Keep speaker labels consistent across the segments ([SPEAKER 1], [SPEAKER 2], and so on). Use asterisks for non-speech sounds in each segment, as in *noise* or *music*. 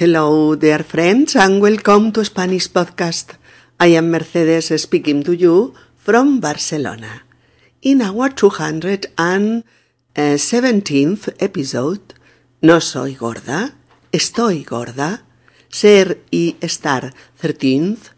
[SPEAKER 1] Hello, dear friends, and welcome to Spanish Podcast. I am Mercedes speaking to you from Barcelona. In our 217th episode, No soy gorda, estoy gorda, ser y estar 13th,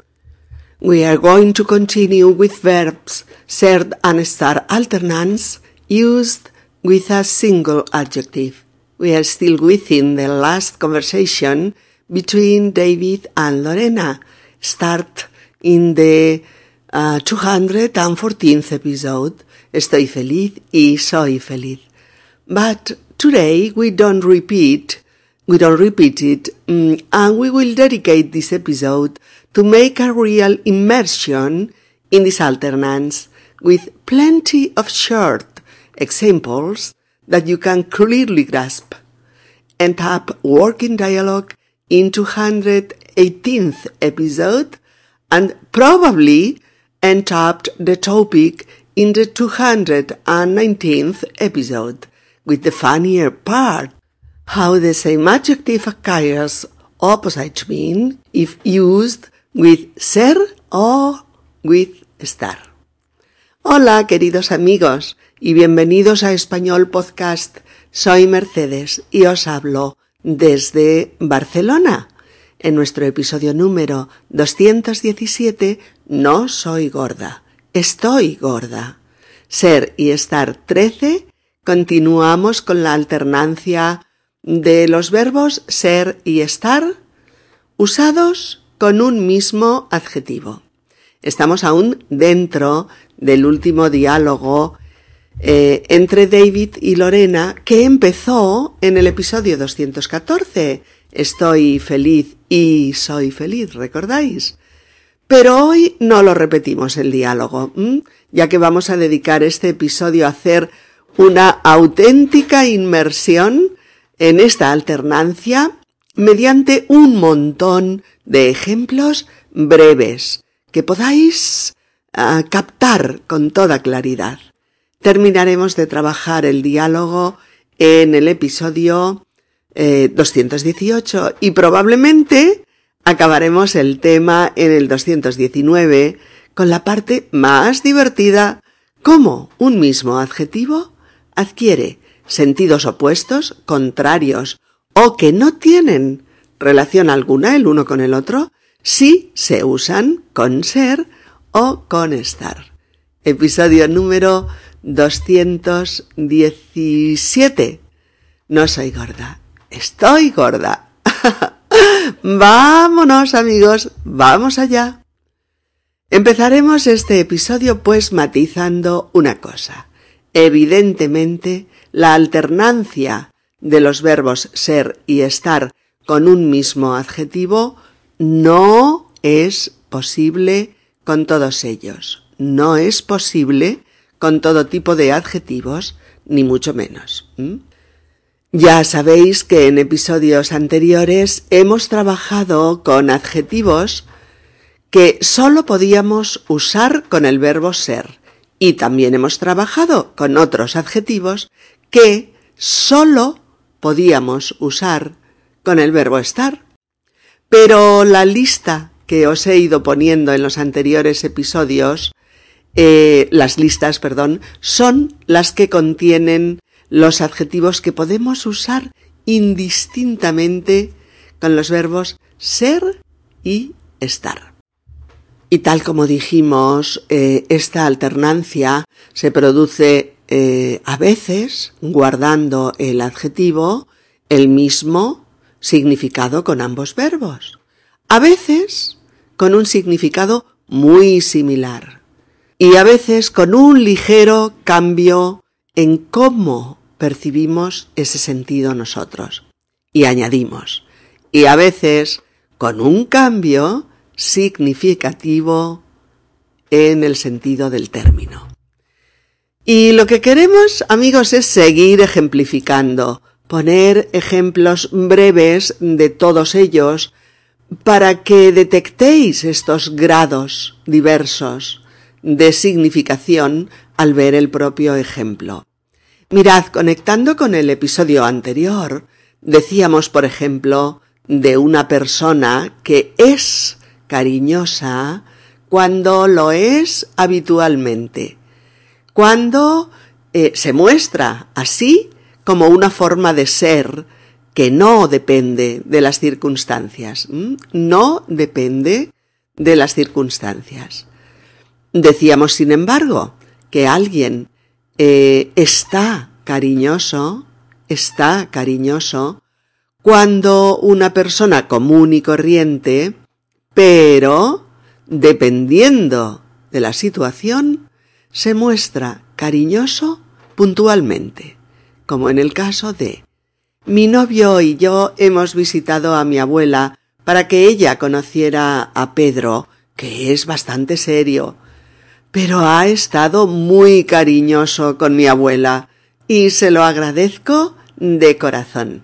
[SPEAKER 1] we are going to continue with verbs ser and estar alternans used with a single adjective. We are still within the last conversation between David and Lorena. Start in the uh, 214th episode. Estoy feliz y soy feliz. But today we don't repeat, we don't repeat it, um, and we will dedicate this episode to make a real immersion in these alternance with plenty of short examples that you can clearly grasp. And tap working dialogue in 218th episode and probably entered the topic in the 219th episode with the funnier part how the same adjective acquires opposite meaning if used with ser or with estar. Hola queridos amigos y bienvenidos a Español Podcast. Soy Mercedes y os hablo desde Barcelona. En nuestro episodio número 217 no soy gorda, estoy gorda. Ser y estar 13 continuamos con la alternancia de los verbos ser y estar usados con un mismo adjetivo. Estamos aún dentro del último diálogo eh, entre David y Lorena que empezó en el episodio 214. Estoy feliz y soy feliz, ¿recordáis? Pero hoy no lo repetimos el diálogo, ya que vamos a dedicar este episodio a hacer una auténtica inmersión en esta alternancia mediante un montón de ejemplos breves que podáis uh, captar con toda claridad. Terminaremos de trabajar el diálogo en el episodio eh, 218 y probablemente acabaremos el tema en el 219 con la parte más divertida, cómo un mismo adjetivo adquiere sentidos opuestos, contrarios o que no tienen relación alguna el uno con el otro si se usan con ser o con estar. Episodio número 217. No soy gorda, estoy gorda. *laughs* Vámonos amigos, vamos allá. Empezaremos este episodio pues matizando una cosa. Evidentemente, la alternancia de los verbos ser y estar con un mismo adjetivo no es posible con todos ellos. No es posible con todo tipo de adjetivos, ni mucho menos. Ya sabéis que en episodios anteriores hemos trabajado con adjetivos que sólo podíamos usar con el verbo ser y también hemos trabajado con otros adjetivos que sólo podíamos usar con el verbo estar. Pero la lista que os he ido poniendo en los anteriores episodios, eh, las listas, perdón, son las que contienen los adjetivos que podemos usar indistintamente con los verbos ser y estar. Y tal como dijimos, eh, esta alternancia se produce eh, a veces guardando el adjetivo el mismo significado con ambos verbos. A veces con un significado muy similar. Y a veces con un ligero cambio en cómo percibimos ese sentido nosotros. Y añadimos. Y a veces con un cambio significativo en el sentido del término. Y lo que queremos, amigos, es seguir ejemplificando, poner ejemplos breves de todos ellos para que detectéis estos grados diversos de significación al ver el propio ejemplo. Mirad, conectando con el episodio anterior, decíamos, por ejemplo, de una persona que es cariñosa cuando lo es habitualmente, cuando eh, se muestra así como una forma de ser que no depende de las circunstancias, no depende de las circunstancias. Decíamos, sin embargo, que alguien eh, está cariñoso, está cariñoso, cuando una persona común y corriente, pero dependiendo de la situación, se muestra cariñoso puntualmente, como en el caso de mi novio y yo hemos visitado a mi abuela para que ella conociera a Pedro, que es bastante serio, pero ha estado muy cariñoso con mi abuela y se lo agradezco de corazón.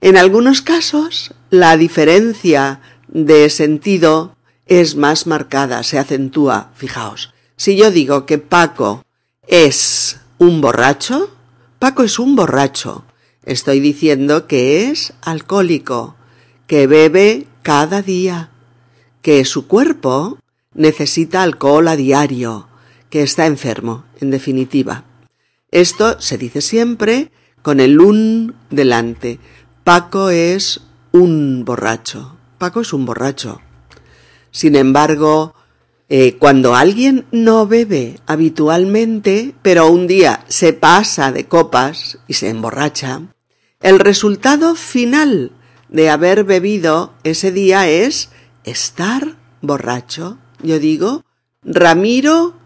[SPEAKER 1] En algunos casos, la diferencia de sentido es más marcada, se acentúa. Fijaos, si yo digo que Paco es un borracho, Paco es un borracho. Estoy diciendo que es alcohólico, que bebe cada día, que su cuerpo necesita alcohol a diario, que está enfermo, en definitiva. Esto se dice siempre con el un delante. Paco es un borracho. Paco es un borracho. Sin embargo, eh, cuando alguien no bebe habitualmente, pero un día se pasa de copas y se emborracha, el resultado final de haber bebido ese día es estar borracho. Yo digo, Ramiro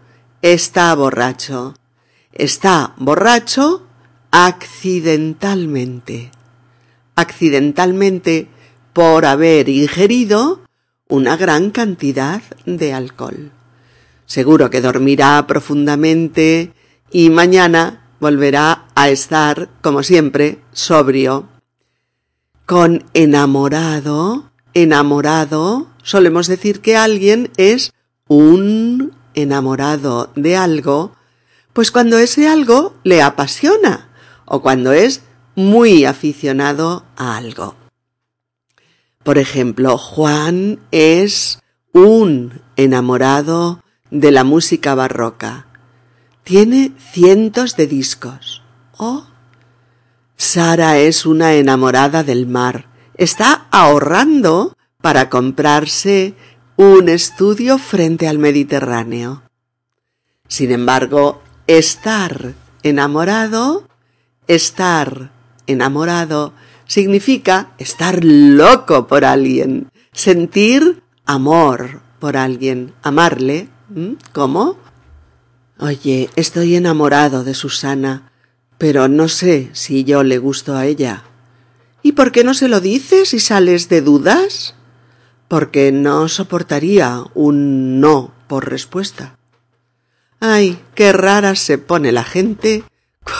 [SPEAKER 1] está borracho. Está borracho accidentalmente. Accidentalmente por haber ingerido una gran cantidad de alcohol. Seguro que dormirá profundamente y mañana volverá a estar, como siempre, sobrio. Con enamorado, enamorado, solemos decir que alguien es un enamorado de algo, pues cuando ese algo le apasiona o cuando es muy aficionado a algo. Por ejemplo, Juan es un enamorado de la música barroca. Tiene cientos de discos. Oh, Sara es una enamorada del mar. Está ahorrando para comprarse un estudio frente al Mediterráneo. Sin embargo, estar enamorado, estar enamorado significa estar loco por alguien, sentir amor por alguien, amarle. ¿Cómo? Oye, estoy enamorado de Susana, pero no sé si yo le gusto a ella. ¿Y por qué no se lo dices si sales de dudas? Porque no soportaría un no por respuesta. Ay, qué rara se pone la gente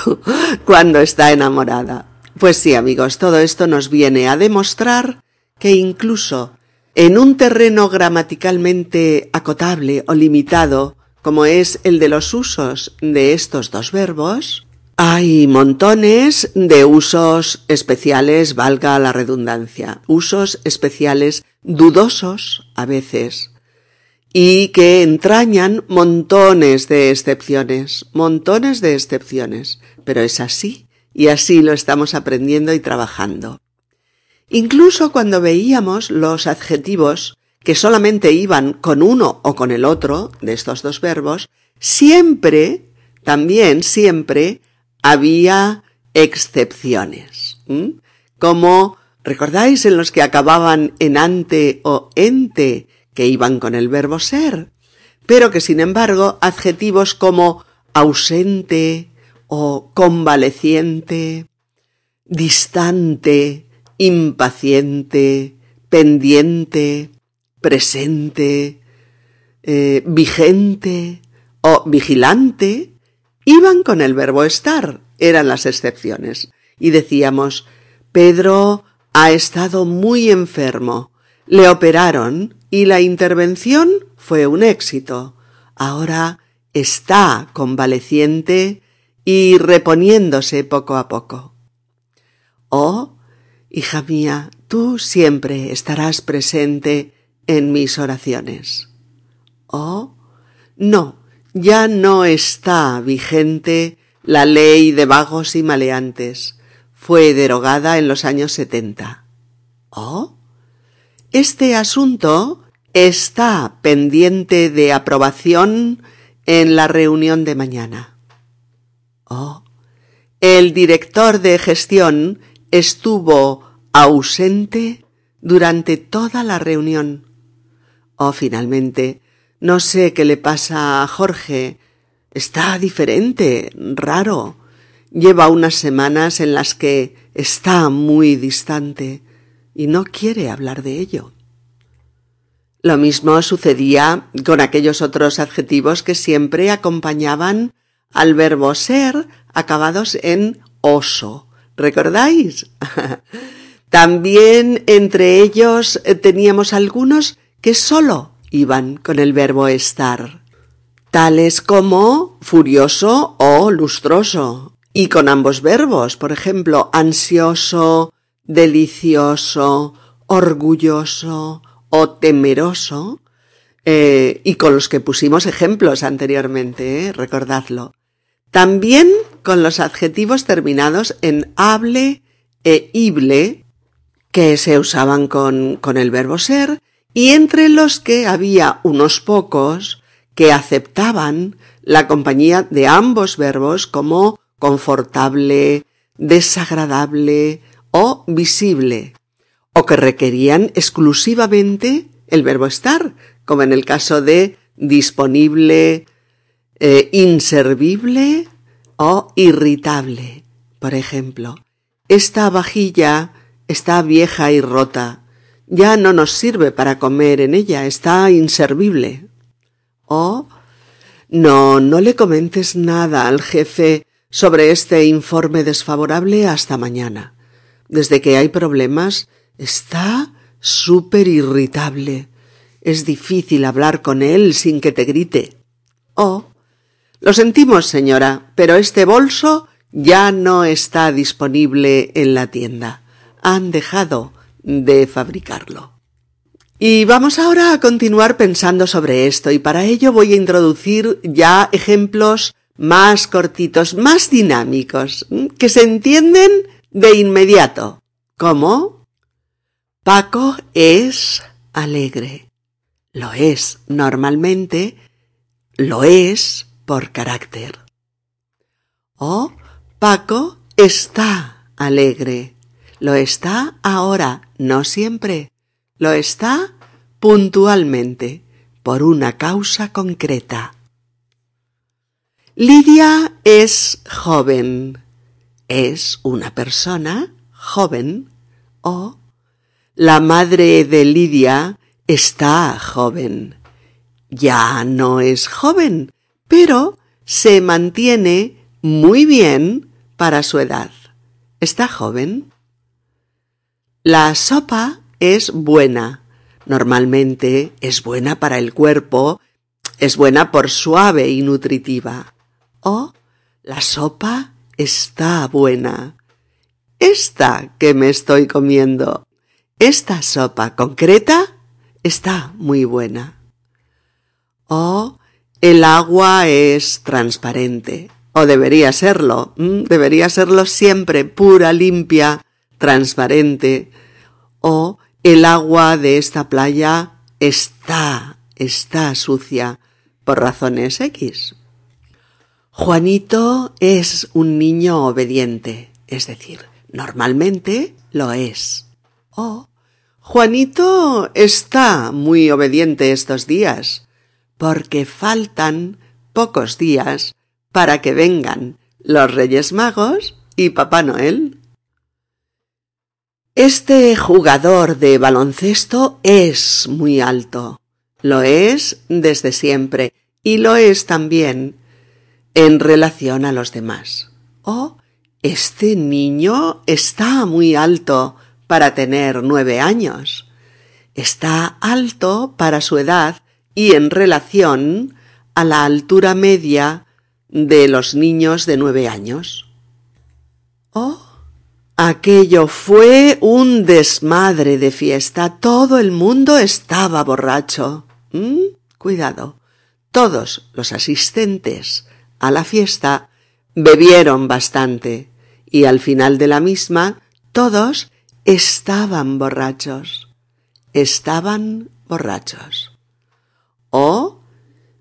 [SPEAKER 1] *laughs* cuando está enamorada. Pues sí, amigos, todo esto nos viene a demostrar que incluso en un terreno gramaticalmente acotable o limitado, como es el de los usos de estos dos verbos, hay montones de usos especiales, valga la redundancia, usos especiales dudosos a veces, y que entrañan montones de excepciones, montones de excepciones, pero es así y así lo estamos aprendiendo y trabajando. Incluso cuando veíamos los adjetivos que solamente iban con uno o con el otro de estos dos verbos, siempre, también siempre, había excepciones. Como, ¿recordáis en los que acababan en ante o ente, que iban con el verbo ser? Pero que sin embargo adjetivos como ausente, o convaleciente, distante, impaciente, pendiente, presente, eh, vigente o vigilante, iban con el verbo estar, eran las excepciones. Y decíamos, Pedro ha estado muy enfermo, le operaron y la intervención fue un éxito. Ahora está convaleciente y reponiéndose poco a poco. Oh, hija mía, tú siempre estarás presente en mis oraciones. Oh, no, ya no está vigente la ley de vagos y maleantes. Fue derogada en los años setenta. Oh, este asunto está pendiente de aprobación en la reunión de mañana. Oh, el director de gestión estuvo ausente durante toda la reunión. Oh, finalmente, no sé qué le pasa a Jorge. Está diferente, raro. Lleva unas semanas en las que está muy distante y no quiere hablar de ello. Lo mismo sucedía con aquellos otros adjetivos que siempre acompañaban al verbo ser acabados en oso. ¿Recordáis? *laughs* También entre ellos teníamos algunos que sólo iban con el verbo estar, tales como furioso o lustroso, y con ambos verbos, por ejemplo, ansioso, delicioso, orgulloso o temeroso, eh, y con los que pusimos ejemplos anteriormente, ¿eh? recordadlo. También con los adjetivos terminados en hable e ible, que se usaban con, con el verbo ser, y entre los que había unos pocos que aceptaban la compañía de ambos verbos como confortable, desagradable o visible, o que requerían exclusivamente el verbo estar, como en el caso de disponible, eh, inservible o irritable. Por ejemplo, esta vajilla está vieja y rota. Ya no nos sirve para comer en ella, está inservible. O no, no le comentes nada al jefe sobre este informe desfavorable hasta mañana. Desde que hay problemas, está súper irritable. Es difícil hablar con él sin que te grite. O lo sentimos, señora, pero este bolso ya no está disponible en la tienda. Han dejado de fabricarlo. Y vamos ahora a continuar pensando sobre esto y para ello voy a introducir ya ejemplos más cortitos, más dinámicos, que se entienden de inmediato. ¿Cómo? Paco es alegre. Lo es normalmente, lo es por carácter. O Paco está alegre. Lo está ahora, no siempre. Lo está puntualmente, por una causa concreta. Lidia es joven. Es una persona joven o la madre de Lidia está joven. Ya no es joven, pero se mantiene muy bien para su edad. ¿Está joven? La sopa es buena. Normalmente es buena para el cuerpo, es buena por suave y nutritiva. O la sopa está buena. Esta que me estoy comiendo, esta sopa concreta está muy buena. O el agua es transparente, o debería serlo, debería serlo siempre pura, limpia, transparente, o el agua de esta playa está, está sucia por razones X. Juanito es un niño obediente, es decir, normalmente lo es. O Juanito está muy obediente estos días, porque faltan pocos días para que vengan los Reyes Magos y Papá Noel. Este jugador de baloncesto es muy alto. Lo es desde siempre y lo es también en relación a los demás. Oh, este niño está muy alto para tener nueve años. Está alto para su edad y en relación a la altura media de los niños de nueve años. Oh, Aquello fue un desmadre de fiesta. Todo el mundo estaba borracho. ¿Mm? Cuidado. Todos los asistentes a la fiesta bebieron bastante y al final de la misma todos estaban borrachos. Estaban borrachos. O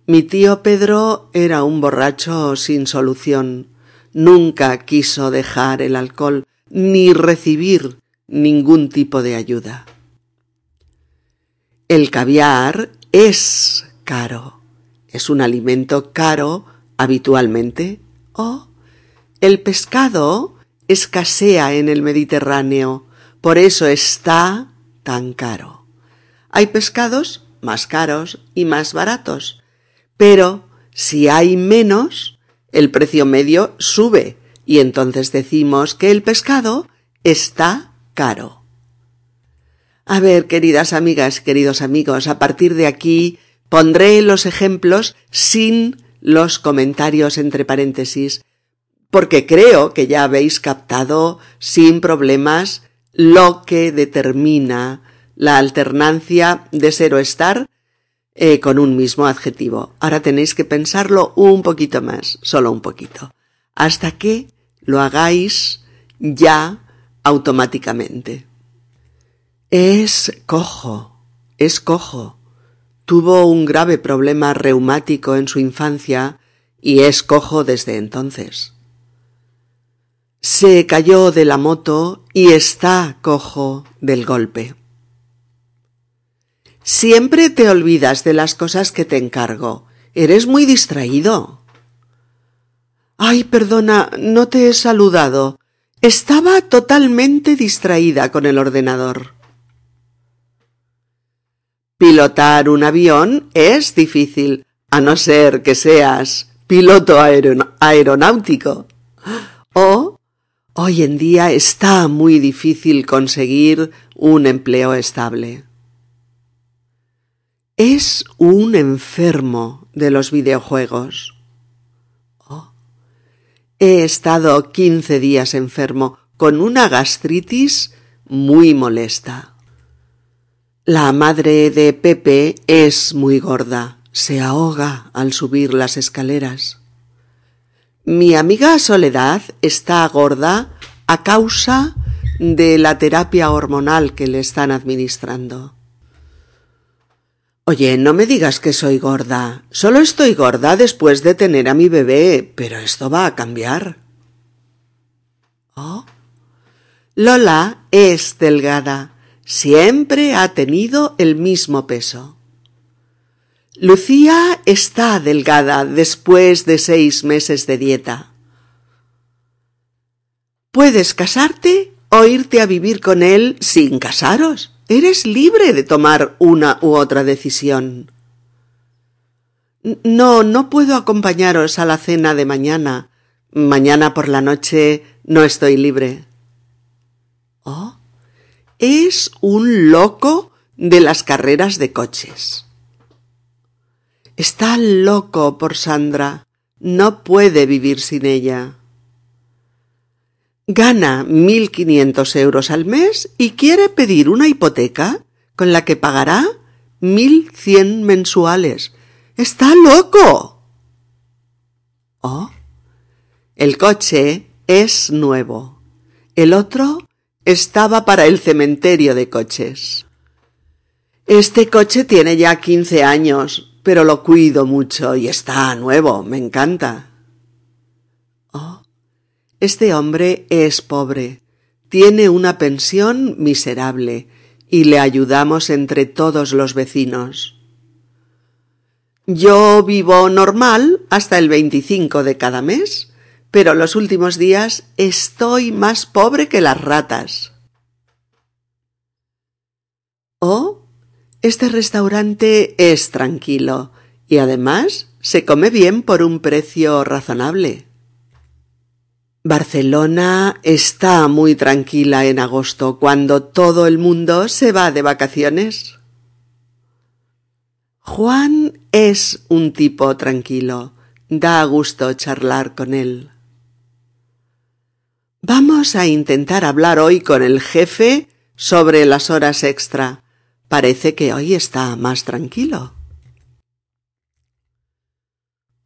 [SPEAKER 1] mi tío Pedro era un borracho sin solución. Nunca quiso dejar el alcohol ni recibir ningún tipo de ayuda. El caviar es caro. Es un alimento caro habitualmente. O el pescado escasea en el Mediterráneo. Por eso está tan caro. Hay pescados más caros y más baratos. Pero si hay menos, el precio medio sube y entonces decimos que el pescado está caro. A ver, queridas amigas, queridos amigos, a partir de aquí pondré los ejemplos sin los comentarios entre paréntesis, porque creo que ya habéis captado sin problemas lo que determina la alternancia de ser o estar eh, con un mismo adjetivo. Ahora tenéis que pensarlo un poquito más, solo un poquito, hasta que lo hagáis ya automáticamente. Es cojo, es cojo. Tuvo un grave problema reumático en su infancia y es cojo desde entonces. Se cayó de la moto y está cojo del golpe. Siempre te olvidas de las cosas que te encargo. Eres muy distraído. Ay, perdona, no te he saludado. Estaba totalmente distraída con el ordenador. Pilotar un avión es difícil, a no ser que seas piloto aeronáutico. O hoy en día está muy difícil conseguir un empleo estable. Es un enfermo de los videojuegos. He estado quince días enfermo con una gastritis muy molesta. La madre de Pepe es muy gorda, se ahoga al subir las escaleras. Mi amiga Soledad está gorda a causa de la terapia hormonal que le están administrando. Oye, no me digas que soy gorda. Solo estoy gorda después de tener a mi bebé, pero esto va a cambiar. Oh. Lola es delgada. Siempre ha tenido el mismo peso. Lucía está delgada después de seis meses de dieta. Puedes casarte o irte a vivir con él sin casaros. Eres libre de tomar una u otra decisión. No, no puedo acompañaros a la cena de mañana. Mañana por la noche no estoy libre. Oh, es un loco de las carreras de coches. Está loco por Sandra. No puede vivir sin ella gana mil quinientos euros al mes y quiere pedir una hipoteca con la que pagará mil cien mensuales. ¡Está loco! Oh, el coche es nuevo. El otro estaba para el cementerio de coches. Este coche tiene ya quince años, pero lo cuido mucho y está nuevo, me encanta. Este hombre es pobre, tiene una pensión miserable y le ayudamos entre todos los vecinos. Yo vivo normal hasta el 25 de cada mes, pero los últimos días estoy más pobre que las ratas. Oh, este restaurante es tranquilo y además se come bien por un precio razonable. Barcelona está muy tranquila en agosto cuando todo el mundo se va de vacaciones. Juan es un tipo tranquilo. Da gusto charlar con él. Vamos a intentar hablar hoy con el jefe sobre las horas extra. Parece que hoy está más tranquilo.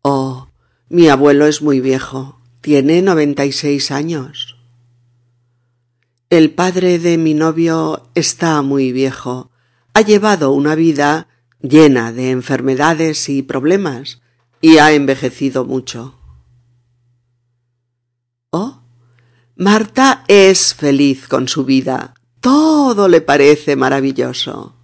[SPEAKER 1] Oh, mi abuelo es muy viejo. Tiene noventa y seis años. El padre de mi novio está muy viejo. Ha llevado una vida llena de enfermedades y problemas y ha envejecido mucho. Oh, Marta es feliz con su vida. Todo le parece maravilloso.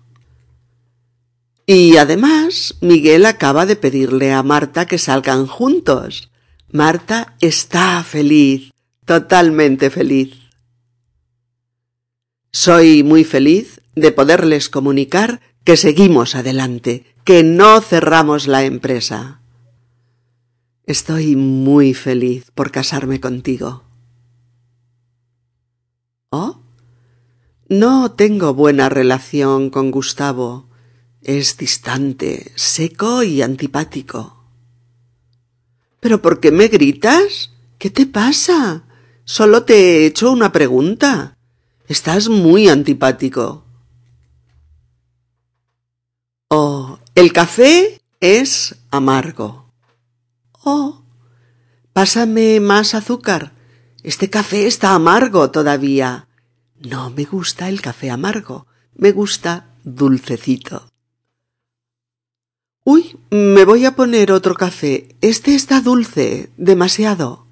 [SPEAKER 1] Y además, Miguel acaba de pedirle a Marta que salgan juntos. Marta está feliz, totalmente feliz. Soy muy feliz de poderles comunicar que seguimos adelante, que no cerramos la empresa. Estoy muy feliz por casarme contigo. ¿Oh? No tengo buena relación con Gustavo. Es distante, seco y antipático. ¿Pero por qué me gritas? ¿Qué te pasa? Solo te he hecho una pregunta. Estás muy antipático. Oh, el café es amargo. Oh, pásame más azúcar. Este café está amargo todavía. No me gusta el café amargo, me gusta dulcecito. Uy, me voy a poner otro café. Este está dulce, demasiado.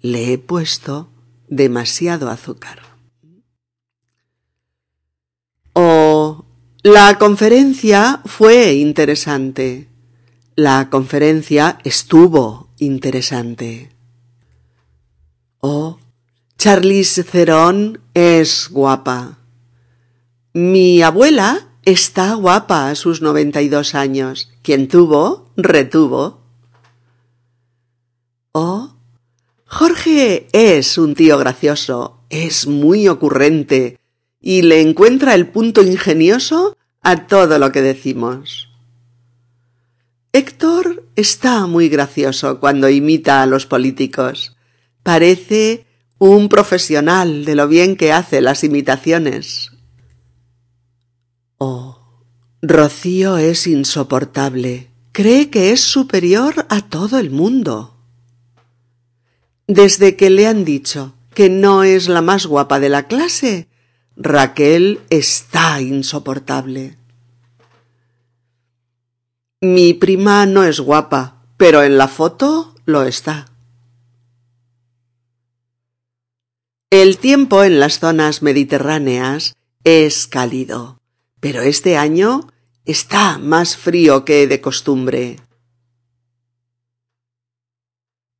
[SPEAKER 1] Le he puesto demasiado azúcar. Oh, la conferencia fue interesante. La conferencia estuvo interesante. Oh, Charlize Theron es guapa. Mi abuela está guapa a sus noventa y dos años. Quien tuvo, retuvo. Oh, Jorge es un tío gracioso, es muy ocurrente y le encuentra el punto ingenioso a todo lo que decimos. Héctor está muy gracioso cuando imita a los políticos. Parece un profesional de lo bien que hace las imitaciones. Rocío es insoportable. Cree que es superior a todo el mundo. Desde que le han dicho que no es la más guapa de la clase, Raquel está insoportable. Mi prima no es guapa, pero en la foto lo está. El tiempo en las zonas mediterráneas es cálido, pero este año está más frío que de costumbre.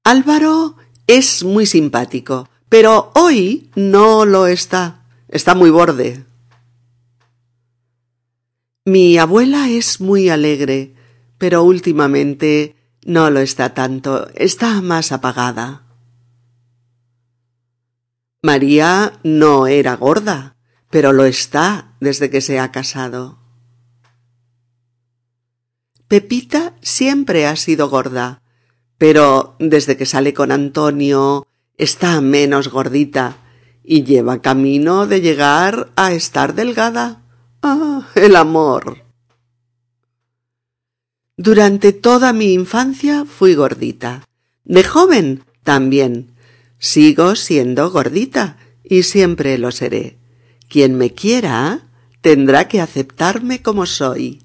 [SPEAKER 1] Álvaro es muy simpático, pero hoy no lo está. Está muy borde. Mi abuela es muy alegre, pero últimamente no lo está tanto, está más apagada. María no era gorda, pero lo está desde que se ha casado. Pepita siempre ha sido gorda, pero desde que sale con Antonio está menos gordita y lleva camino de llegar a estar delgada. Ah, el amor. Durante toda mi infancia fui gordita. De joven también. Sigo siendo gordita y siempre lo seré. Quien me quiera tendrá que aceptarme como soy.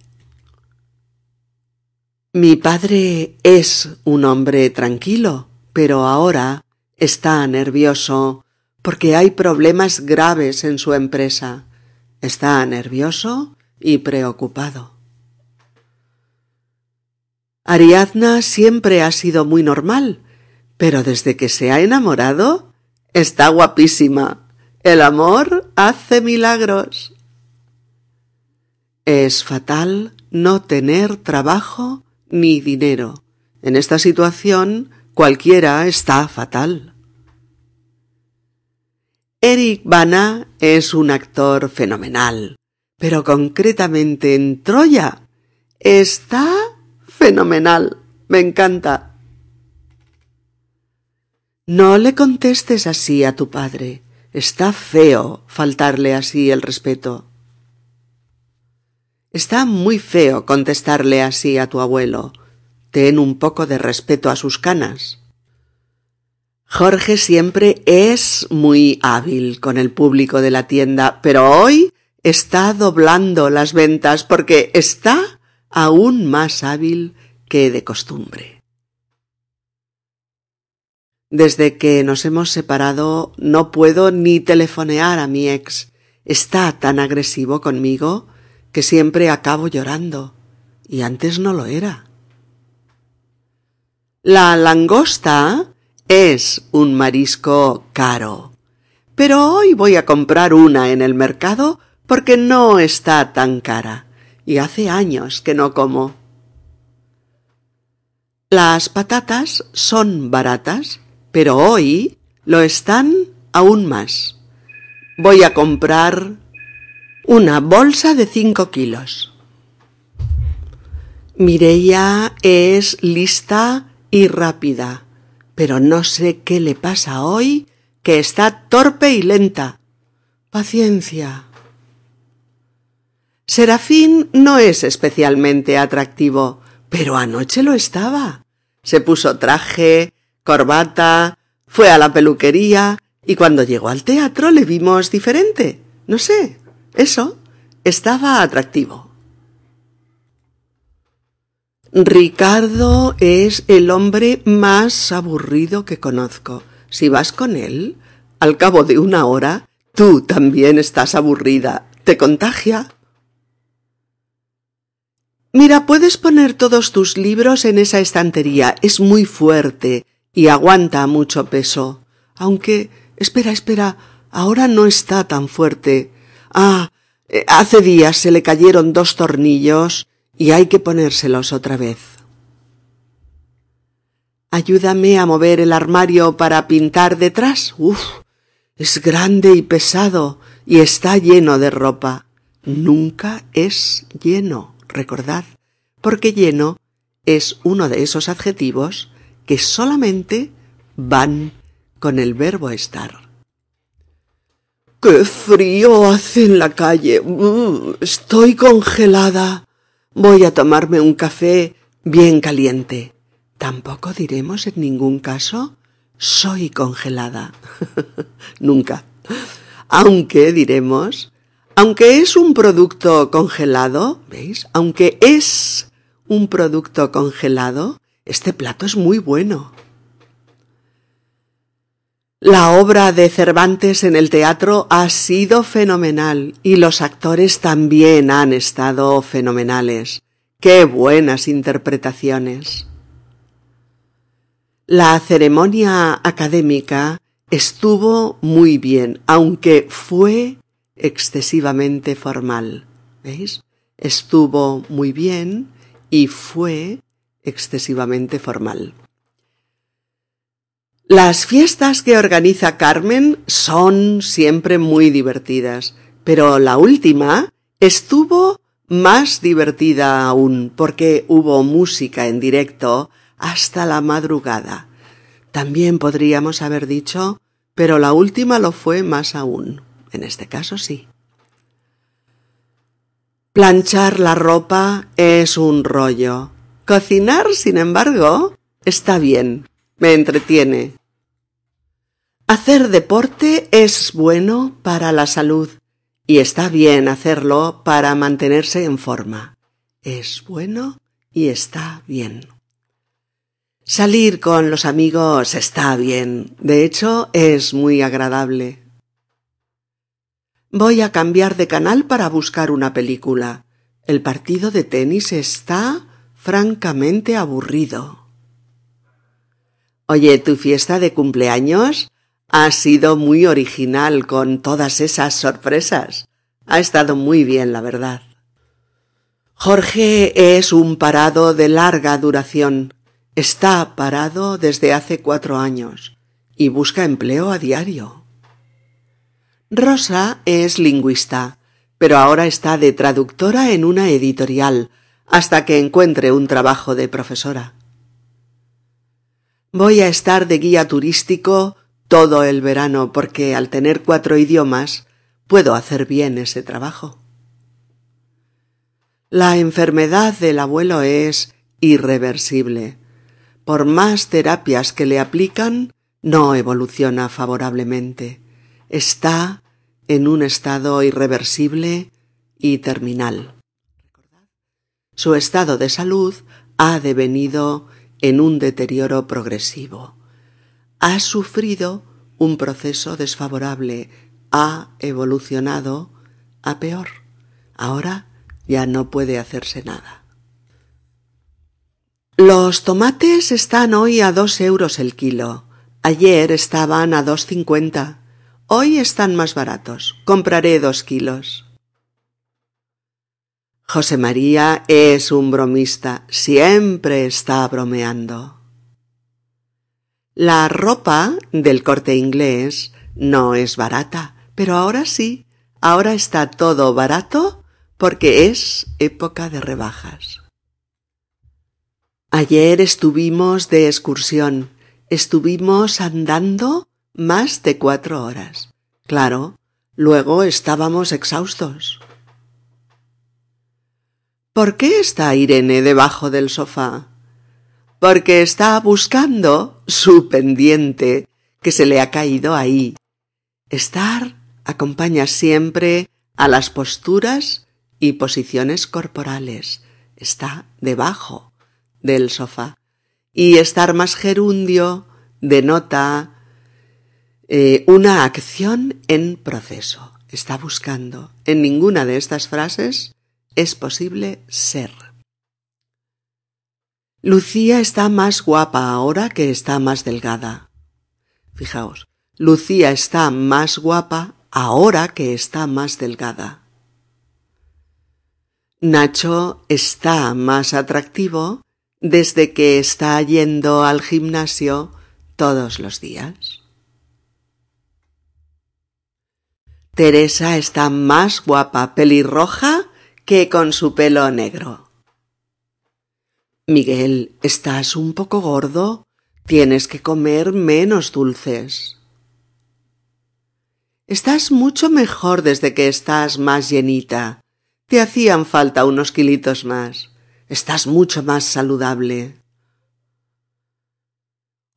[SPEAKER 1] Mi padre es un hombre tranquilo, pero ahora está nervioso porque hay problemas graves en su empresa. Está nervioso y preocupado. Ariadna siempre ha sido muy normal, pero desde que se ha enamorado está guapísima. El amor hace milagros. Es fatal no tener trabajo ni dinero. En esta situación cualquiera está fatal. Eric Bana es un actor fenomenal, pero concretamente en Troya está fenomenal. Me encanta. No le contestes así a tu padre. Está feo faltarle así el respeto. Está muy feo contestarle así a tu abuelo. Ten un poco de respeto a sus canas. Jorge siempre es muy hábil con el público de la tienda, pero hoy está doblando las ventas porque está aún más hábil que de costumbre. Desde que nos hemos separado no puedo ni telefonear a mi ex. Está tan agresivo conmigo que siempre acabo llorando, y antes no lo era. La langosta es un marisco caro, pero hoy voy a comprar una en el mercado porque no está tan cara, y hace años que no como. Las patatas son baratas, pero hoy lo están aún más. Voy a comprar una bolsa de cinco kilos. Mireia es lista y rápida, pero no sé qué le pasa hoy, que está torpe y lenta. Paciencia. Serafín no es especialmente atractivo, pero anoche lo estaba. Se puso traje, corbata, fue a la peluquería y cuando llegó al teatro le vimos diferente. No sé, eso estaba atractivo. Ricardo es el hombre más aburrido que conozco. Si vas con él, al cabo de una hora, tú también estás aburrida. ¿Te contagia? Mira, puedes poner todos tus libros en esa estantería. Es muy fuerte y aguanta mucho peso. Aunque, espera, espera, ahora no está tan fuerte. Ah, eh, hace días se le cayeron dos tornillos y hay que ponérselos otra vez. Ayúdame a mover el armario para pintar detrás. Uf, es grande y pesado y está lleno de ropa. Nunca es lleno, recordad, porque lleno es uno de esos adjetivos que solamente van con el verbo estar. ¡Qué frío hace en la calle! Mm, estoy congelada. Voy a tomarme un café bien caliente. Tampoco diremos en ningún caso soy congelada. *laughs* Nunca. Aunque diremos, aunque es un producto congelado, ¿veis? Aunque es un producto congelado, este plato es muy bueno. La obra de Cervantes en el teatro ha sido fenomenal y los actores también han estado fenomenales. ¡Qué buenas interpretaciones! La ceremonia académica estuvo muy bien, aunque fue excesivamente formal. ¿Veis? Estuvo muy bien y fue excesivamente formal. Las fiestas que organiza Carmen son siempre muy divertidas, pero la última estuvo más divertida aún porque hubo música en directo hasta la madrugada. También podríamos haber dicho, pero la última lo fue más aún. En este caso sí. Planchar la ropa es un rollo. Cocinar, sin embargo, está bien me entretiene. Hacer deporte es bueno para la salud y está bien hacerlo para mantenerse en forma. Es bueno y está bien. Salir con los amigos está bien, de hecho es muy agradable. Voy a cambiar de canal para buscar una película. El partido de tenis está francamente aburrido. Oye, tu fiesta de cumpleaños ha sido muy original con todas esas sorpresas. Ha estado muy bien, la verdad. Jorge es un parado de larga duración. Está parado desde hace cuatro años y busca empleo a diario. Rosa es lingüista, pero ahora está de traductora en una editorial hasta que encuentre un trabajo de profesora. Voy a estar de guía turístico todo el verano porque al tener cuatro idiomas puedo hacer bien ese trabajo. La enfermedad del abuelo es irreversible. Por más terapias que le aplican, no evoluciona favorablemente. Está en un estado irreversible y terminal. Su estado de salud ha devenido en un deterioro progresivo. Ha sufrido un proceso desfavorable, ha evolucionado a peor. Ahora ya no puede hacerse nada. Los tomates están hoy a dos euros el kilo. Ayer estaban a dos cincuenta. Hoy están más baratos. Compraré dos kilos. José María es un bromista, siempre está bromeando. La ropa del corte inglés no es barata, pero ahora sí, ahora está todo barato porque es época de rebajas. Ayer estuvimos de excursión, estuvimos andando más de cuatro horas. Claro, luego estábamos exhaustos. ¿Por qué está Irene debajo del sofá? Porque está buscando su pendiente que se le ha caído ahí. Estar acompaña siempre a las posturas y posiciones corporales. Está debajo del sofá. Y estar más gerundio denota eh, una acción en proceso. Está buscando. En ninguna de estas frases es posible ser. Lucía está más guapa ahora que está más delgada. Fijaos, Lucía está más guapa ahora que está más delgada. Nacho está más atractivo desde que está yendo al gimnasio todos los días. Teresa está más guapa pelirroja que con su pelo negro. Miguel, estás un poco gordo. Tienes que comer menos dulces. Estás mucho mejor desde que estás más llenita. Te hacían falta unos kilitos más. Estás mucho más saludable.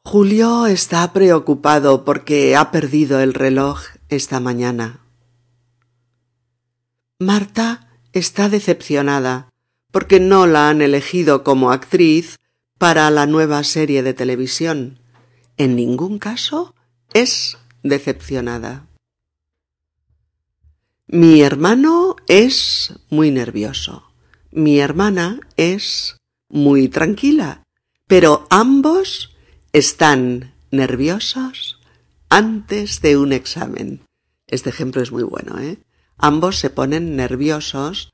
[SPEAKER 1] Julio está preocupado porque ha perdido el reloj esta mañana. Marta está decepcionada porque no la han elegido como actriz para la nueva serie de televisión. En ningún caso es decepcionada. Mi hermano es muy nervioso. Mi hermana es muy tranquila. Pero ambos están nerviosos antes de un examen. Este ejemplo es muy bueno, ¿eh? Ambos se ponen nerviosos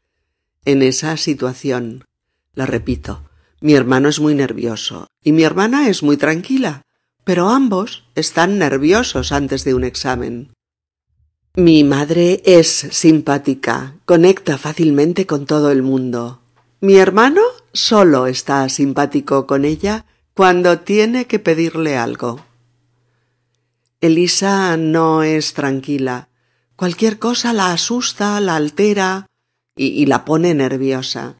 [SPEAKER 1] en esa situación. La repito, mi hermano es muy nervioso y mi hermana es muy tranquila, pero ambos están nerviosos antes de un examen. Mi madre es simpática, conecta fácilmente con todo el mundo. Mi hermano solo está simpático con ella cuando tiene que pedirle algo. Elisa no es tranquila, Cualquier cosa la asusta, la altera y, la pone nerviosa.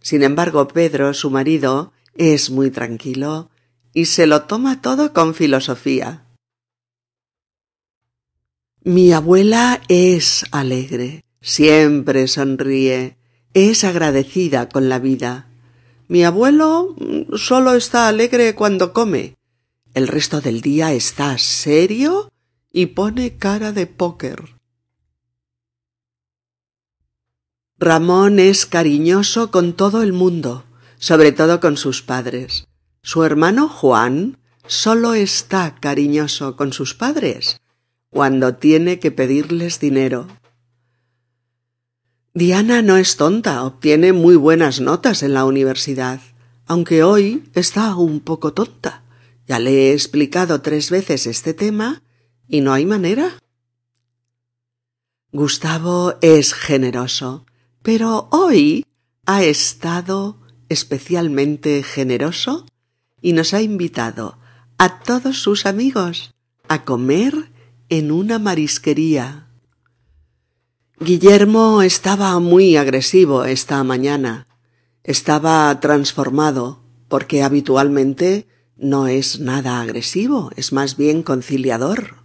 [SPEAKER 1] Sin embargo, Pedro, su marido, es muy tranquilo y se lo toma todo con filosofía. Mi abuela es alegre, siempre sonríe, es agradecida con la vida. Mi abuelo mm, solo está alegre cuando come. El resto del día está serio y pone cara de póker. Ramón es cariñoso con todo el mundo, sobre todo con sus padres. Su hermano Juan solo está cariñoso con sus padres cuando tiene que pedirles dinero. Diana no es tonta, obtiene muy buenas notas en la universidad, aunque hoy está un poco tonta. Ya le he explicado tres veces este tema y no hay manera. Gustavo es generoso, pero hoy ha estado especialmente generoso y nos ha invitado a todos sus amigos a comer en una marisquería. Guillermo estaba muy agresivo esta mañana. Estaba transformado, porque habitualmente no es nada agresivo, es más bien conciliador.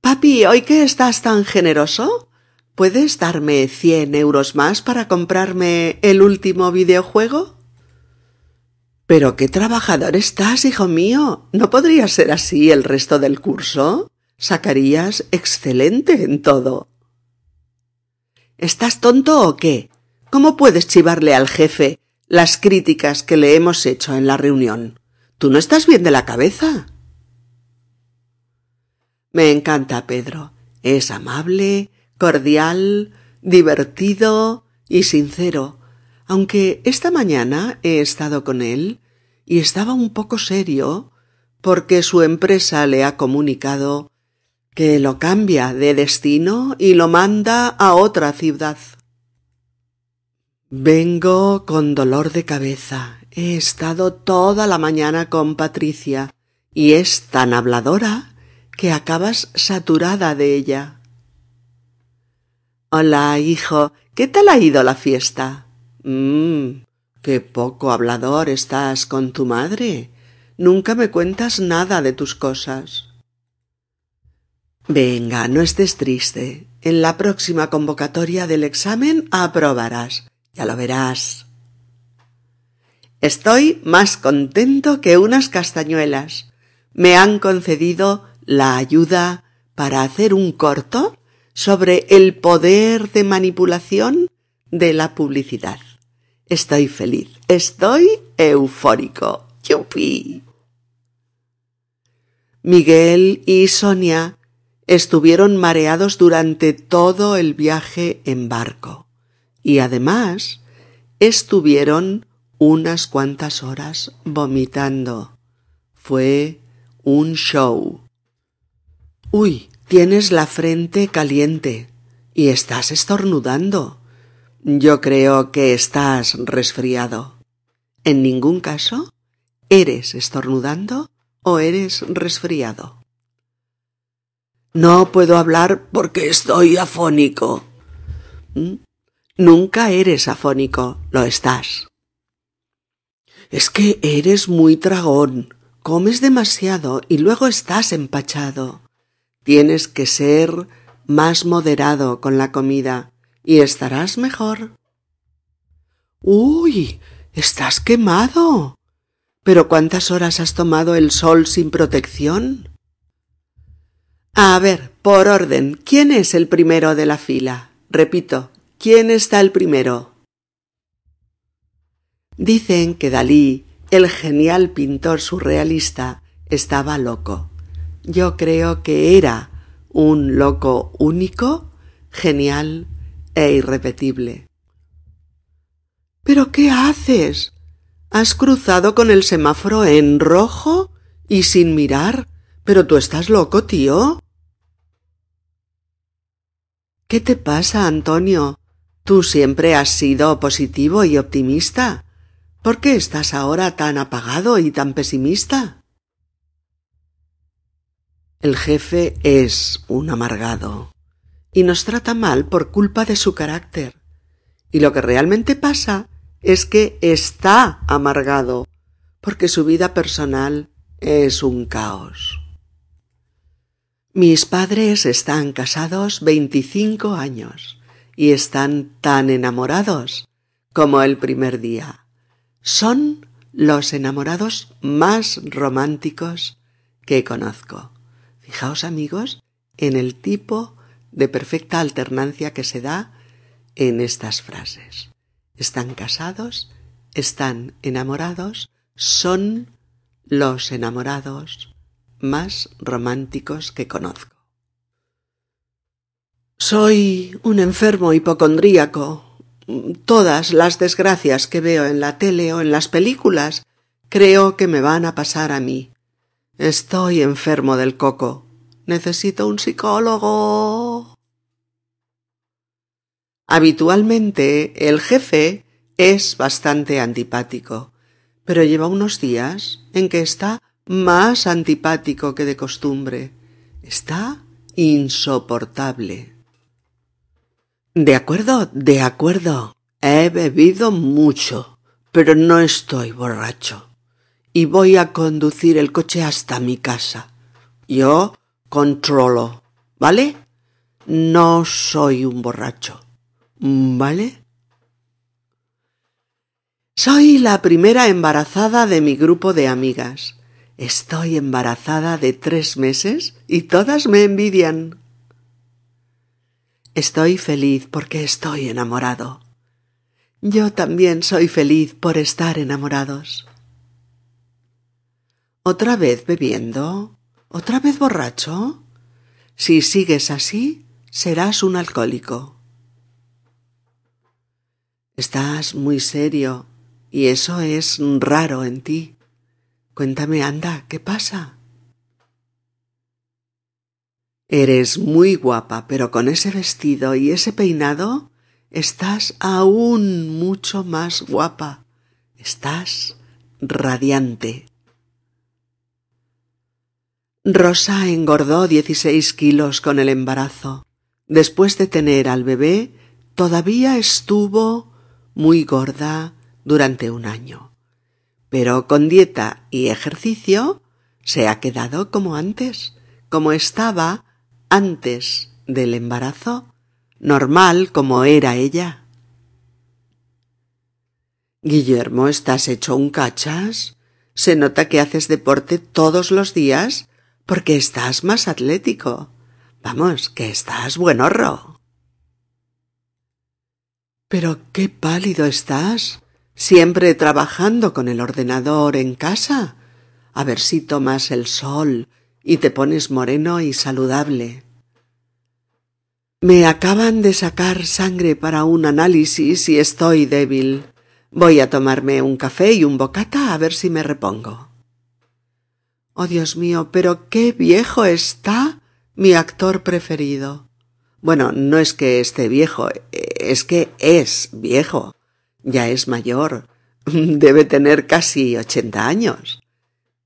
[SPEAKER 1] Papi, ¿hoy que estás tan generoso? ¿Puedes darme cien euros más para comprarme el último videojuego? Pero qué trabajador estás, hijo mío. ¿No podría ser así el resto del curso? Sacarías excelente en todo. ¿Estás tonto o qué? ¿Cómo puedes chivarle al jefe las críticas que le hemos hecho en la reunión? ¿Tú no estás bien de la cabeza? Me encanta Pedro. Es amable, cordial, divertido y sincero, aunque esta mañana he estado con él y estaba un poco serio porque su empresa le ha comunicado que lo cambia de destino y lo manda a otra ciudad. Vengo con dolor de cabeza. He estado toda la mañana con Patricia y es tan habladora que acabas saturada de ella. Hola, hijo. ¿Qué tal ha ido la fiesta? Mmm. Qué poco hablador estás con tu madre. Nunca me cuentas nada de tus cosas. Venga, no estés triste. En la próxima convocatoria del examen aprobarás. Ya lo verás. Estoy más contento que unas castañuelas. Me han concedido la ayuda para hacer un corto sobre el poder de manipulación de la publicidad. Estoy feliz, estoy eufórico. ¡Yupi! Miguel y Sonia estuvieron mareados durante todo el viaje en barco y además estuvieron unas cuantas horas vomitando. Fue un show. Uy, tienes la frente caliente y estás estornudando. Yo creo que estás resfriado. En ningún caso, ¿eres estornudando o eres resfriado? No puedo hablar porque estoy afónico. ¿Mm? Nunca eres afónico, lo estás. Es que eres muy tragón, comes demasiado y luego estás empachado. Tienes que ser más moderado con la comida y estarás mejor. Uy, estás quemado. ¿Pero cuántas horas has tomado el sol sin protección? A ver, por orden, ¿quién es el primero de la fila? Repito, ¿quién está el primero? Dicen que Dalí, el genial pintor surrealista, estaba loco. Yo creo que era un loco único, genial e irrepetible. ¿Pero qué haces? ¿Has cruzado con el semáforo en rojo y sin mirar? ¿Pero tú estás loco, tío? ¿Qué te pasa, Antonio? Tú siempre has sido positivo y optimista. ¿Por qué estás ahora tan apagado y tan pesimista? El jefe es un amargado y nos trata mal por culpa de su carácter. Y lo que realmente pasa es que está amargado, porque su vida personal es un caos. Mis padres están casados veinticinco años y están tan enamorados como el primer día. Son los enamorados más románticos que conozco. Fijaos amigos en el tipo de perfecta alternancia que se da en estas frases. Están casados, están enamorados, son los enamorados más románticos que conozco. Soy un enfermo hipocondríaco. Todas las desgracias que veo en la tele o en las películas creo que me van a pasar a mí. Estoy enfermo del coco. Necesito un psicólogo. Habitualmente el jefe es bastante antipático, pero lleva unos días en que está más antipático que de costumbre. Está insoportable. De acuerdo, de acuerdo. He bebido mucho, pero no estoy borracho. Y voy a conducir el coche hasta mi casa. Yo controlo, ¿vale? No soy un borracho, ¿vale? Soy la primera embarazada de mi grupo de amigas. Estoy embarazada de tres meses y todas me envidian. Estoy feliz porque estoy enamorado. Yo también soy feliz por estar enamorados. ¿Otra vez bebiendo? ¿Otra vez borracho? Si sigues así, serás un alcohólico. Estás muy serio y eso es raro en ti. Cuéntame, anda, ¿qué pasa? Eres muy guapa, pero con ese vestido y ese peinado estás aún mucho más guapa. Estás radiante. Rosa engordó dieciséis kilos con el embarazo. Después de tener al bebé, todavía estuvo muy gorda durante un año. Pero con dieta y ejercicio se ha quedado como antes, como estaba antes del embarazo, normal como era ella. Guillermo, ¿estás hecho un cachas? Se nota que haces deporte todos los días porque estás más atlético. Vamos, que estás buenorro. Pero qué pálido estás. Siempre trabajando con el ordenador en casa. A ver si tomas el sol y te pones moreno y saludable. Me acaban de sacar sangre para un análisis y estoy débil. Voy a tomarme un café y un bocata a ver si me repongo. Oh Dios mío, pero qué viejo está mi actor preferido. Bueno, no es que esté viejo, es que es viejo. Ya es mayor. *laughs* Debe tener casi ochenta años.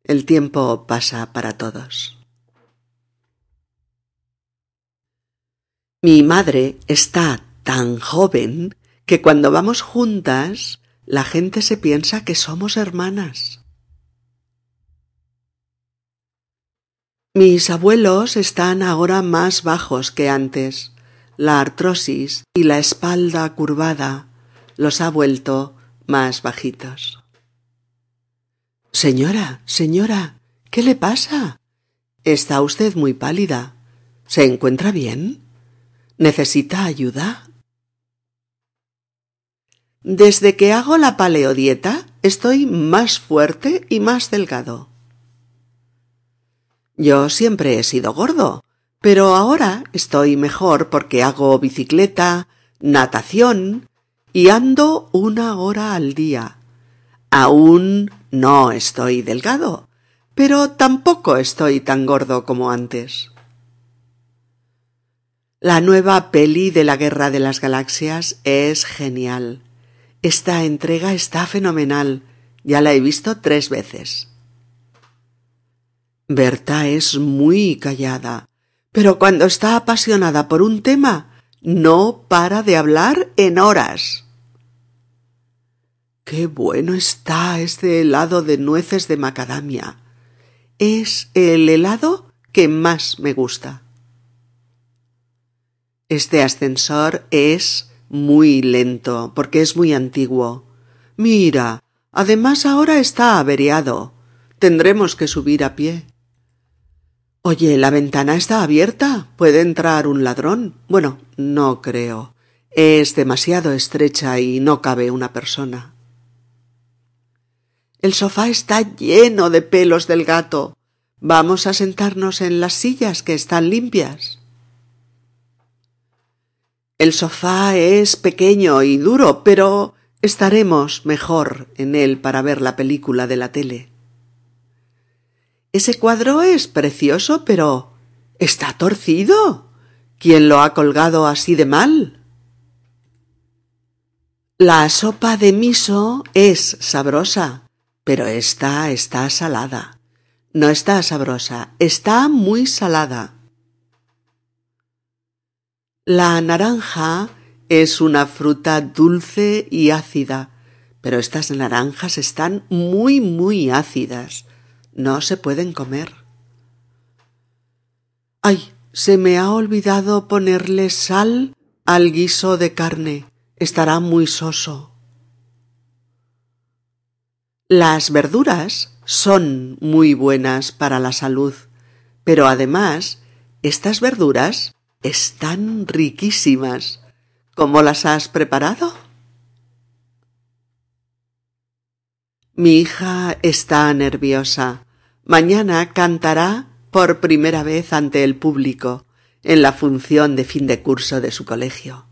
[SPEAKER 1] El tiempo pasa para todos. Mi madre está tan joven que cuando vamos juntas la gente se piensa que somos hermanas. Mis abuelos están ahora más bajos que antes. La artrosis y la espalda curvada los ha vuelto más bajitos. Señora, señora, ¿qué le pasa? Está usted muy pálida. ¿Se encuentra bien? ¿Necesita ayuda? Desde que hago la paleodieta estoy más fuerte y más delgado. Yo siempre he sido gordo, pero ahora estoy mejor porque hago bicicleta, natación y ando una hora al día. Aún no estoy delgado, pero tampoco estoy tan gordo como antes. La nueva peli de la Guerra de las Galaxias es genial. Esta entrega está fenomenal. Ya la he visto tres veces. Berta es muy callada, pero cuando está apasionada por un tema, no para de hablar en horas. Qué bueno está este helado de nueces de macadamia. Es el helado que más me gusta. Este ascensor es muy lento porque es muy antiguo. Mira, además ahora está averiado. Tendremos que subir a pie. Oye, la ventana está abierta. ¿Puede entrar un ladrón? Bueno, no creo. Es demasiado estrecha y no cabe una persona. El sofá está lleno de pelos del gato. Vamos a sentarnos en las sillas que están limpias. El sofá es pequeño y duro, pero estaremos mejor en él para ver la película de la tele. Ese cuadro es precioso, pero está torcido. ¿Quién lo ha colgado así de mal? La sopa de miso es sabrosa, Pero esta está salada. No está sabrosa, está muy salada. La naranja es una fruta dulce y ácida, pero estas naranjas están muy, muy ácidas. No se pueden comer. Ay, se me ha olvidado ponerle sal al guiso de carne. Estará muy soso. Las verduras son muy buenas para la salud, pero además estas verduras están riquísimas. ¿Cómo las has preparado? Mi hija está nerviosa. Mañana cantará por primera vez ante el público en la función de fin de curso de su colegio.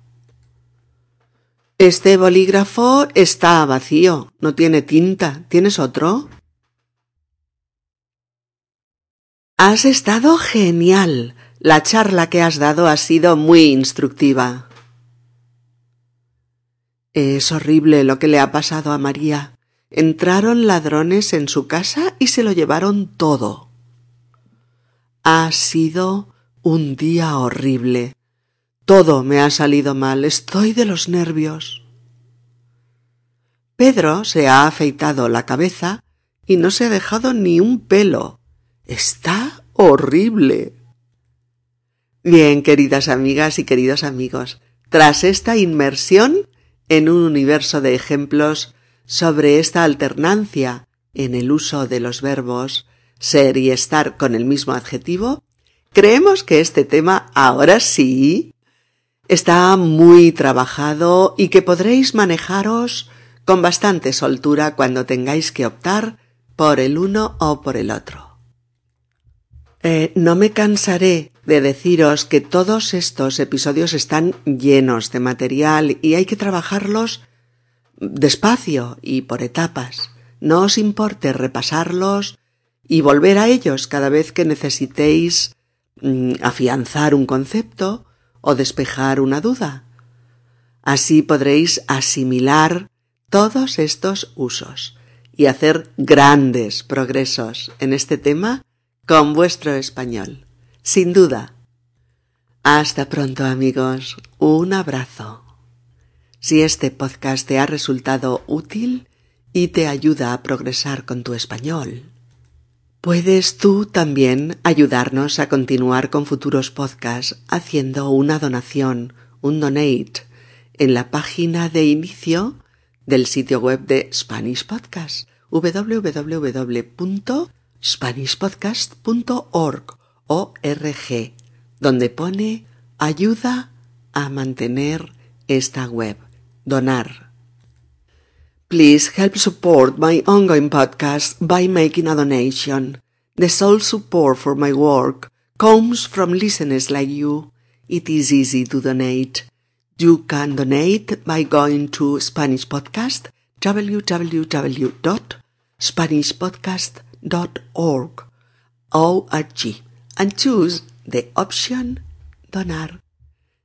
[SPEAKER 1] Este bolígrafo está vacío, no tiene tinta. ¿Tienes otro? Has estado genial. La charla que has dado ha sido muy instructiva. Es horrible lo que le ha pasado a María. Entraron ladrones en su casa y se lo llevaron todo. Ha sido un día horrible. Todo me ha salido mal. Estoy de los nervios. Pedro se ha afeitado la cabeza y no se ha dejado ni un pelo. Está horrible. Bien, queridas amigas y queridos amigos, tras esta inmersión en un universo de ejemplos sobre esta alternancia en el uso de los verbos ser y estar con el mismo adjetivo, creemos que este tema ahora sí está muy trabajado y que podréis manejaros con bastante soltura cuando tengáis que optar por el uno o por el otro. Eh, no me cansaré de deciros que todos estos episodios están llenos de material y hay que trabajarlos despacio y por etapas. No os importe repasarlos y volver a ellos cada vez que necesitéis mm, afianzar un concepto o despejar una duda. Así podréis asimilar todos estos usos y hacer grandes progresos en este tema con vuestro español. Sin duda. Hasta pronto amigos. Un abrazo. Si este podcast te ha resultado útil y te ayuda a progresar con tu español, puedes tú también ayudarnos a continuar con futuros podcasts haciendo una donación, un donate, en la página de inicio del sitio web de Spanish Podcast, www.spanishpodcast.org, donde pone ayuda a mantener esta web. Donar. Please help support my ongoing podcast by making a donation. The sole support for my work comes from listeners like you. It is easy to donate. You can donate by going to Spanish Podcast, www.spanishpodcast.org, O-R-G, and choose the option Donar.